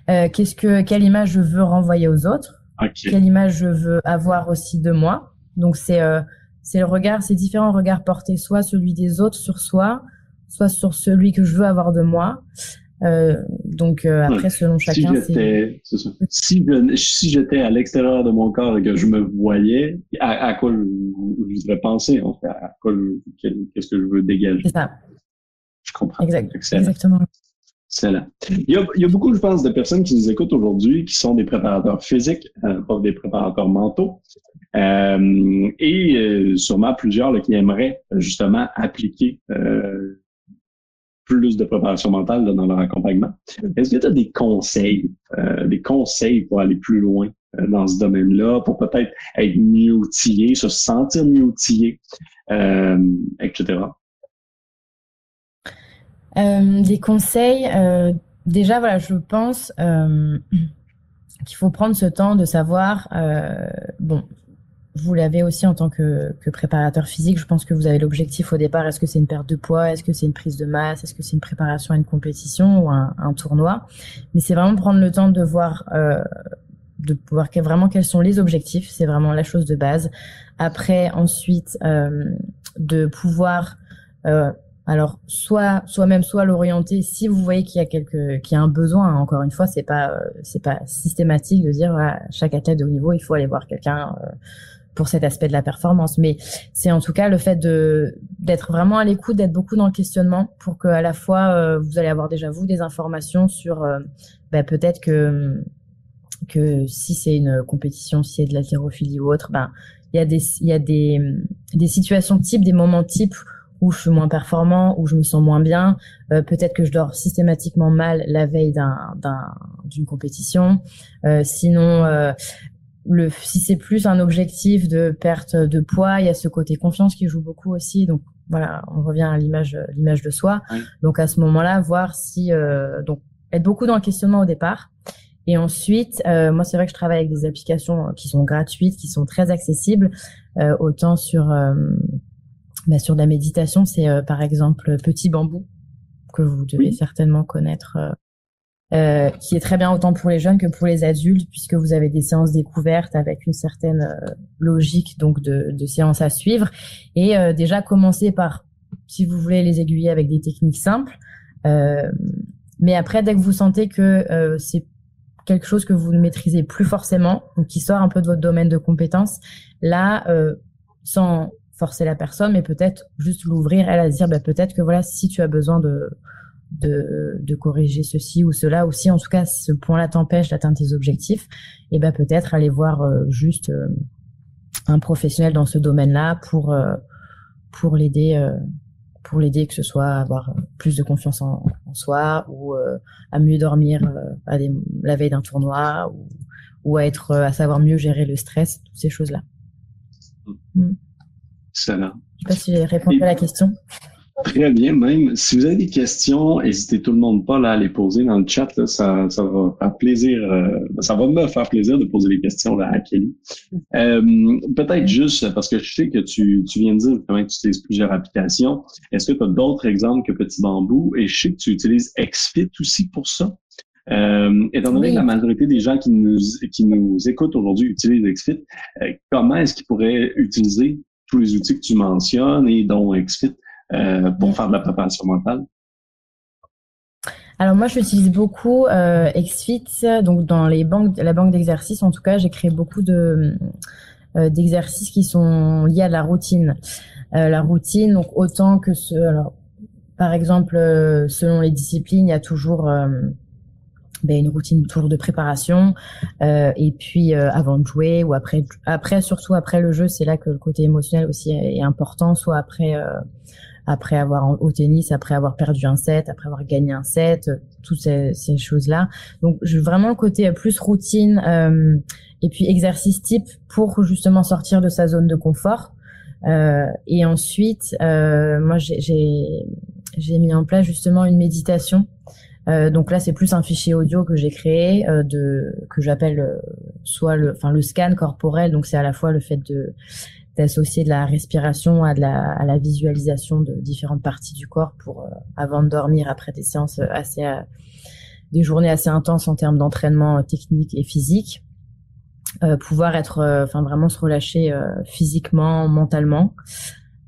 Euh, qu'est-ce que, quelle image je veux renvoyer aux autres? Quelle image je veux avoir aussi de moi? Donc, c'est c'est le regard, c'est différents regards portés, soit celui des autres sur soi, soit sur celui que je veux avoir de moi. Euh, donc euh, après, selon chacun, si Si, si j'étais à l'extérieur de mon corps et que je me voyais, à, quoi je, je, voudrais penser en fait, à quoi qu'est-ce que je veux dégager? C'est ça. Je comprends. Exact. Exactement. Excellent. Il y, a, il y a beaucoup, je pense, de personnes qui nous écoutent aujourd'hui qui sont des préparateurs physiques, euh, pas des préparateurs mentaux, euh, et euh, sûrement plusieurs là, qui aimeraient justement appliquer euh, plus de préparation mentale dans leur accompagnement. Est-ce que tu as des conseils, euh, des conseils pour aller plus loin euh, dans ce domaine-là, pour peut-être être mieux outillé, se sentir mieux outillé, euh, etc.? des conseils, déjà, voilà, je pense qu'il faut prendre ce temps de savoir, bon, vous l'avez aussi en tant que, préparateur physique. Je pense que vous avez l'objectif au départ. Est-ce que c'est une perte de poids Est-ce que c'est une prise de masse Est-ce que c'est une préparation à une compétition ou un, un tournoi Mais c'est vraiment prendre le temps de voir, euh, de voir vraiment quels sont les objectifs. C'est vraiment la chose de base. Après, ensuite, euh, de pouvoir euh, alors soit soit même soit l'orienter si vous voyez qu'il y a quelque qu'il y a un besoin hein, encore une fois c'est pas c'est pas systématique de dire voilà, chaque athlète de haut niveau il faut aller voir quelqu'un pour cet aspect de la performance. Mais c'est en tout cas le fait de d'être vraiment à l'écoute, d'être beaucoup dans le questionnement, pour que à la fois euh, vous allez avoir déjà vous des informations sur euh, bah, peut-être que que si c'est une compétition, si c'est de l'haltérophilie ou autre, ben il y a des il y a des des situations types, des moments types où je suis moins performant, où je me sens moins bien. Euh, peut-être que je dors systématiquement mal la veille d'un d'une compétition. Euh, sinon, euh, le, si c'est plus un objectif de perte de poids, il y a ce côté confiance qui joue beaucoup aussi. Donc voilà, on revient à l'image, l'image de soi. Donc à ce moment-là, voir si euh, donc être beaucoup dans le questionnement au départ. Et ensuite, euh, moi c'est vrai que je travaille avec des applications qui sont gratuites, qui sont très accessibles, euh, autant sur bah, sur de la méditation, c'est par exemple Petit Bambou que vous devez certainement connaître euh, qui est très bien autant pour les jeunes que pour les adultes, puisque vous avez des séances découvertes avec une certaine euh, logique donc de, de séances à suivre. Et euh, déjà commencer par, si vous voulez, les aiguiller avec des techniques simples. mais après, dès que vous sentez que c'est quelque chose que vous ne maîtrisez plus forcément, ou qui sort un peu de votre domaine de compétences, là, sans forcer la personne, mais peut-être juste l'ouvrir, elle à dire, bah, peut-être que voilà, si tu as besoin de de, de, corriger ceci ou cela, ou si en tout cas ce point-là t'empêche d'atteindre tes objectifs, et eh ben peut-être aller voir euh, juste euh, un professionnel dans ce domaine-là pour euh, pour l'aider pour l'aider que ce soit à avoir plus de confiance en, soi ou à mieux dormir à la veille d'un tournoi ou, ou, à être à savoir mieux gérer le stress, toutes ces choses-là. Mm. Excellent. Je sais pas si j'ai répondu à la question. Très bien, même. Si vous avez des questions, n'hésitez tout le monde pas là, à les poser dans le chat. ça, ça va faire plaisir. Euh, ça va me faire plaisir de poser des questions là, à Kelly. Euh, Peut-être juste parce que je sais que tu, tu viens de dire comment tu utilises plusieurs applications. Est-ce que tu as d'autres exemples que Petit Bambou? Et je sais que tu utilises XFIT aussi pour ça. Euh, étant donné que la majorité des gens qui nous, qui nous écoutent aujourd'hui utilisent XFIT, euh, comment est-ce qu'ils pourraient utiliser tous les outils que tu mentionnes et dont XFIT? Pour faire de la préparation mentale? Alors moi, j'utilise beaucoup euh, XFIT, donc dans les banques, la banque d'exercices, en tout cas, j'ai créé beaucoup de euh, d'exercices qui sont liés à la routine. Euh, la routine, donc autant que ce, alors, par exemple, euh, selon les disciplines, il y a toujours ben, une routine toujours de préparation euh, et puis euh, avant de jouer ou après après surtout après le jeu c'est là que le côté émotionnel aussi est, important soit après euh, après avoir au tennis, après avoir perdu un set, après avoir gagné un set, toutes ces, ces choses-là. Donc je, vraiment le côté plus routine euh, et puis exercice type pour justement sortir de sa zone de confort. Euh, et ensuite, euh, moi j'ai mis en place justement une méditation. Euh, donc là, c'est plus un fichier audio que j'ai créé euh, de que j'appelle euh, soit le, enfin le scan corporel. Donc c'est à la fois le fait de d'associer de la respiration à de la, à la visualisation de différentes parties du corps pour avant de dormir après des séances assez des journées assez intenses en termes d'entraînement technique et physique. pouvoir être, enfin vraiment se relâcher physiquement, mentalement.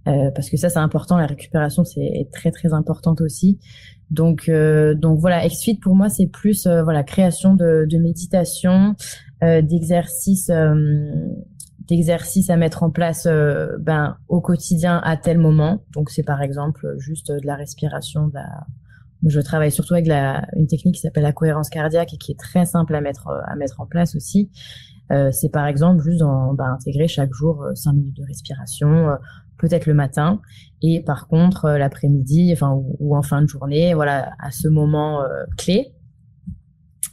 Euh, parce que ça c'est important, la récupération c'est très très importante aussi. Donc euh, donc voilà, XFIT pour moi c'est plus euh, voilà création de, de méditation, d'exercices d'exercices à mettre en place ben au quotidien à tel moment. Donc c'est par exemple juste de la respiration, je travaille surtout avec la, une technique qui s'appelle la cohérence cardiaque et qui est très simple à mettre à mettre en place aussi. Euh, c'est par exemple juste dans, bah, intégrer chaque jour 5 minutes de respiration, peut-être le matin, et par contre euh, l'après-midi, enfin ou, en fin de journée, voilà, à ce moment euh, clé,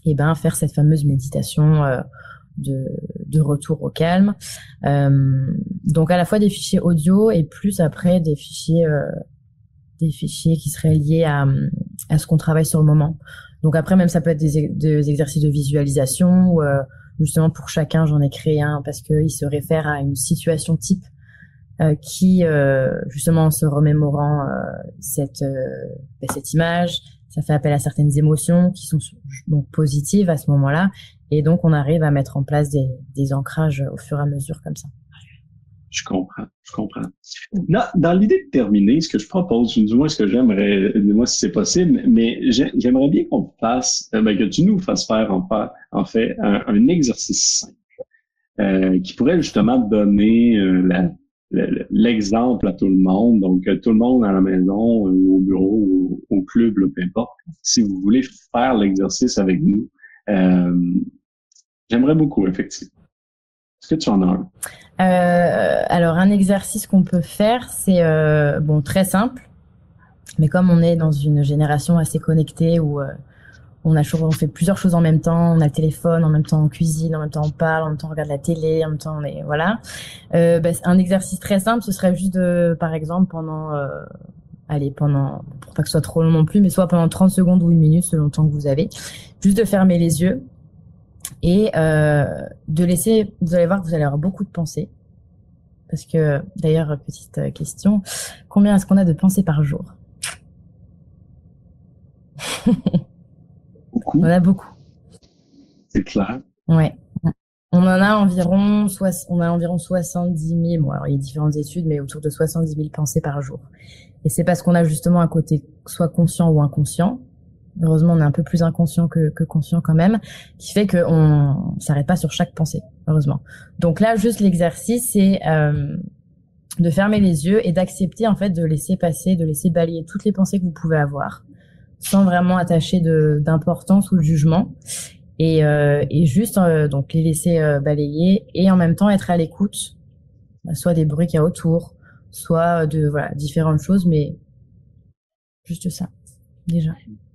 et ben faire cette fameuse méditation euh, de, retour au calme. donc à la fois des fichiers audio et plus après des fichiers des fichiers qui seraient liés à, à ce qu'on travaille sur le moment. Donc après même ça peut être des, exercices de visualisation ou justement pour chacun j'en ai créé un parce qu'il se réfère à une situation type euh, qui, euh, justement, en se remémorant euh, cette, ben, cette image, ça fait appel à certaines émotions qui sont donc positives à ce moment-là. Et donc, on arrive à mettre en place des, des ancrages au fur et à mesure comme ça. Je comprends, je comprends. Dans, dans l'idée de terminer, ce que je propose, du moins ce que j'aimerais, moi si c'est possible, mais j'aimerais bien qu'on fasse, ben, que tu nous fasses faire en, en fait un, un exercice simple euh, qui pourrait justement donner euh, la, l'exemple à tout le monde. Donc, euh, tout le monde à la maison, au bureau, au club, peu importe. Si vous voulez faire l'exercice avec nous, euh, j'aimerais beaucoup, effectivement. Est-ce que tu en as un? Euh, alors, un exercice qu'on peut faire, c'est bon très simple, mais comme on est dans une génération assez connectée où on a on fait plusieurs choses en même temps. On a le téléphone, en même temps on cuisine, en même temps on parle, en même temps on regarde la télé, en même temps on voilà. Euh, bah, un exercice très simple, ce serait juste de, par exemple, pendant, euh, allez, pendant, pour pas que ce soit trop long non plus, mais soit pendant 30 secondes ou une minute selon le temps que vous avez, juste de fermer les yeux et euh, de laisser. Vous allez voir vous allez avoir beaucoup de pensées. Parce que, d'ailleurs, petite question, combien est-ce qu'on a de pensées par jour? On en a beaucoup. C'est clair. Ouais. On en a environ, on a environ 70 000, bon alors il y a différentes études, mais autour de 70 000 pensées par jour. Et c'est parce qu'on a justement un côté soit conscient ou inconscient. Heureusement, on est un peu plus inconscient que, que conscient quand même, qui fait qu'on s'arrête pas sur chaque pensée, heureusement. Donc là, juste l'exercice, c'est euh, de fermer les yeux et d'accepter en fait de laisser passer, de laisser balayer toutes les pensées que vous pouvez avoir sans vraiment attacher d'importance ou de jugement et, euh, et juste euh, donc les laisser euh, balayer et en même temps être à l'écoute bah, soit des bruits qu'il y a autour soit de voilà différentes choses mais juste ça déjà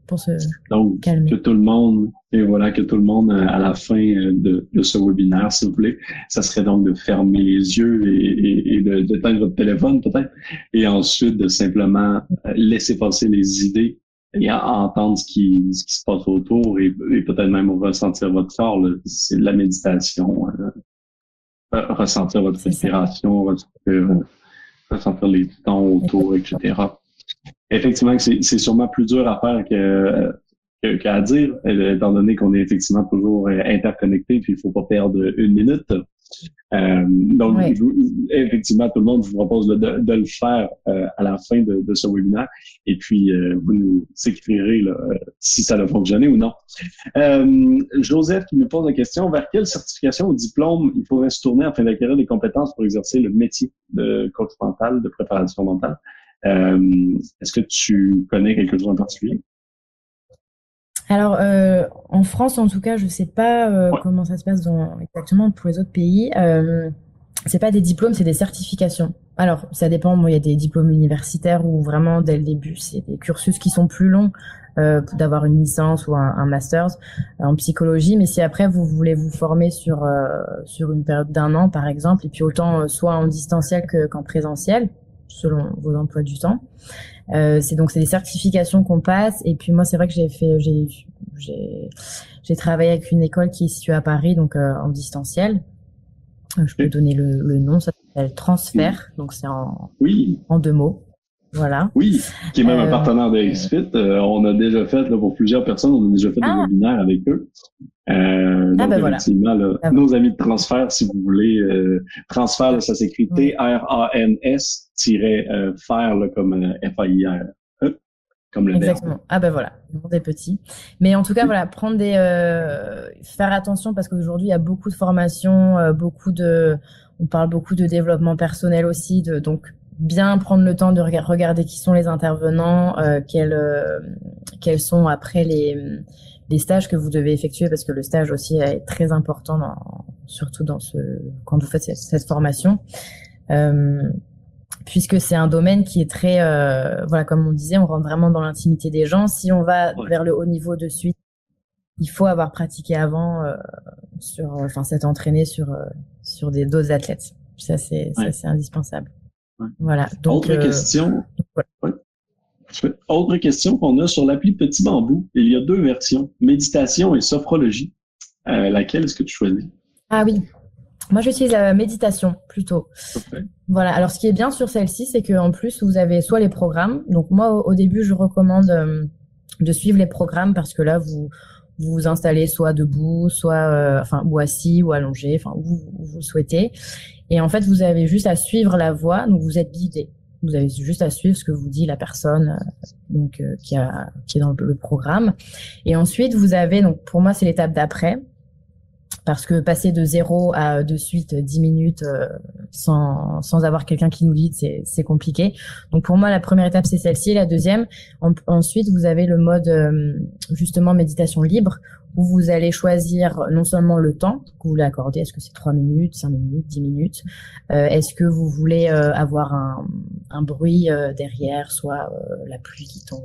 pour se donc, calmer. que tout le monde et voilà que tout le monde à la fin de, de ce webinaire s'il vous plaît ça serait donc de fermer les yeux et, et, et d'éteindre votre téléphone peut-être et ensuite de simplement laisser passer les idées et à entendre ce qui, ce qui se passe autour et, peut-être même ressentir votre corps. C'est la méditation. Euh, ressentir votre respiration, ressentir, ressentir, les tons autour, etc. Effectivement, c'est sûrement plus dur à faire que qu'à dire, étant donné qu'on est effectivement toujours interconnecté, puis il faut pas perdre une minute. Euh, donc, effectivement, tout le monde, je vous propose de, de, le faire euh, à la fin de, de, ce webinaire. Et puis, euh, vous nous écrirez là, si ça a fonctionné ou non. Joseph qui nous pose la question, vers quelle certification ou diplôme il faudrait se tourner afin d'acquérir des compétences pour exercer le métier de coach mental, de préparation mentale? Est-ce que tu connais quelque chose en particulier? Alors, euh, en France, en tout cas, je ne sais pas euh, comment ça se passe dans, exactement pour les autres pays. Euh, c'est pas des diplômes, c'est des certifications. alors, ça dépend. Moi, il y a des diplômes universitaires où vraiment, dès le début, c'est des cursus qui sont plus longs euh, d'avoir une licence ou un, un master en psychologie. Mais si après, vous voulez vous former sur euh, sur une période d'un an, par exemple, et puis autant euh, soit en distanciel qu'en présentiel, selon vos emplois du temps. Euh, c'est donc c'est des certifications qu'on passe. Et puis moi, c'est vrai que j'ai fait j'ai j'ai j'ai travaillé avec une école qui est située à Paris, donc euh, en distanciel. Je peux donner le, le nom, ça s'appelle Transfert, donc c'est en, oui. en deux mots. Voilà. Oui, qui est même un partenaire de XFIT. Euh, on a déjà fait, là, pour plusieurs personnes, on a déjà fait ah. des webinaires avec eux. Euh, ah, donc, ben effectivement, là, ah, nos amis de transfert, si vous voulez, euh, transfert, ça s'écrit T-R-A-N-S-faire, comme F-A-I-R. Comme le Exactement. Ah ben voilà, le monde est petit. Mais en tout cas, voilà, prendre des, euh, faire attention parce qu'aujourd'hui il y a beaucoup de formations, euh, beaucoup de, on parle beaucoup de développement personnel aussi, de donc bien prendre le temps de regarder qui sont les intervenants, euh, quels, euh, quels sont après les, les stages que vous devez effectuer parce que le stage aussi est très important, dans, surtout dans ce quand vous faites cette, formation. Euh, puisque c'est un domaine qui est très, euh, voilà, comme on disait, on rentre vraiment dans l'intimité des gens. Si on va vers le haut niveau de suite, il faut avoir pratiqué avant, euh, sur, enfin, s'être entraîné sur euh, sur des doses athlètes. Ça c'est ça c'est Voilà. Donc, Autre question. Autre question qu'on a sur l'appli Petit Bambou. Il y a deux versions, méditation et sophrologie. laquelle est-ce que tu choisis? Ah oui. Moi, j'utilise la méditation plutôt. Voilà. Alors, ce qui est bien sur celle-ci, c'est qu'en plus, vous avez soit les programmes. Donc, moi, au, début, je recommande euh, de suivre les programmes parce que là, vous vous, vous installez soit debout, soit euh, enfin ou assis ou allongé, enfin où vous, vous souhaitez. Et en fait, vous avez juste à suivre la voie. Donc, vous êtes guidé. Vous avez juste à suivre ce que vous dit la personne euh, donc qui a qui est dans le programme. Et ensuite, vous avez donc pour moi, c'est l'étape d'après parce que passer de zéro à de suite 10 minutes euh, sans, sans avoir quelqu'un qui nous guide, c'est compliqué. Donc pour moi, la première étape, c'est celle-ci. La deuxième, ensuite, vous avez le mode euh, justement méditation libre où vous allez choisir non seulement le temps que vous voulez accorder, est-ce que c'est 3 minutes, 5 minutes, 10 minutes, euh, est-ce que vous voulez avoir un, un bruit derrière, soit la pluie qui tombe,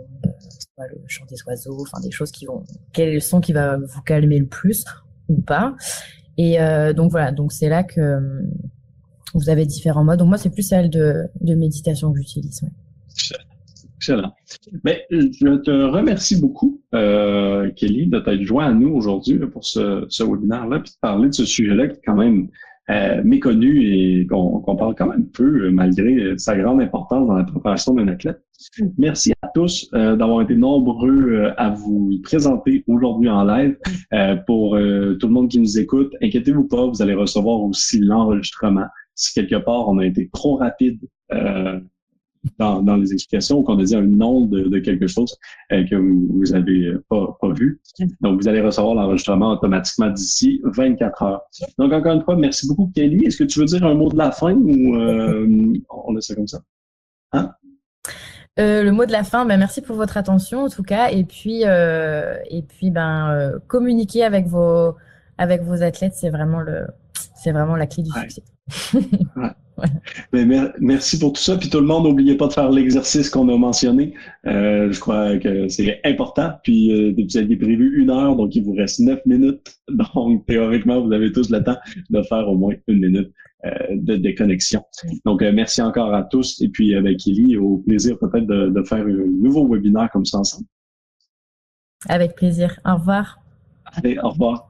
soit le chant des oiseaux, enfin des choses qui vont, quel son qui va vous calmer le plus ou pas. Et euh, donc voilà, donc c'est là que euh, vous avez différents modes. Donc moi, c'est plus celle de, de méditation que j'utilise. Excellent. Mais je te remercie beaucoup, euh, Kelly, de t'être joint à nous aujourd'hui pour ce, webinaire-là, puis de parler de ce sujet-là qui est quand même euh, méconnu et qu'on parle quand même peu, malgré sa grande importance dans la préparation d'un athlète. Merci à tous euh, d'avoir été nombreux euh, à vous présenter aujourd'hui en live. Euh, pour tout le monde qui nous écoute, inquiétez-vous pas, vous allez recevoir aussi l'enregistrement. Si quelque part on a été trop rapide dans, dans, les explications qu'on a dit un nom de, de quelque chose que vous, vous avez pas, pas vu. Donc, vous allez recevoir l'enregistrement automatiquement d'ici 24 heures. Donc, encore une fois, merci beaucoup, Kelly. Est-ce que tu veux dire un mot de la fin ou on laisse ça comme ça? Hein? Euh, le mot de la fin, ben, merci pour votre attention en tout cas. Et puis, euh, et puis ben, euh, communiquer avec vos, avec vos athlètes, c'est vraiment, le, c'est vraiment la clé du succès. Mais merci pour tout ça. Puis tout le monde, n'oubliez pas de faire l'exercice qu'on a mentionné. Euh, je crois que c'est important. Puis euh, vous aviez prévu une heure, donc il vous reste neuf minutes. Donc théoriquement, vous avez tous le temps de faire au moins une minute euh, de déconnexion. Donc merci encore à tous. Et puis avec Kelly, au plaisir peut-être de, de faire un nouveau webinaire comme ça ensemble. Avec plaisir. Au revoir. Allez, au revoir.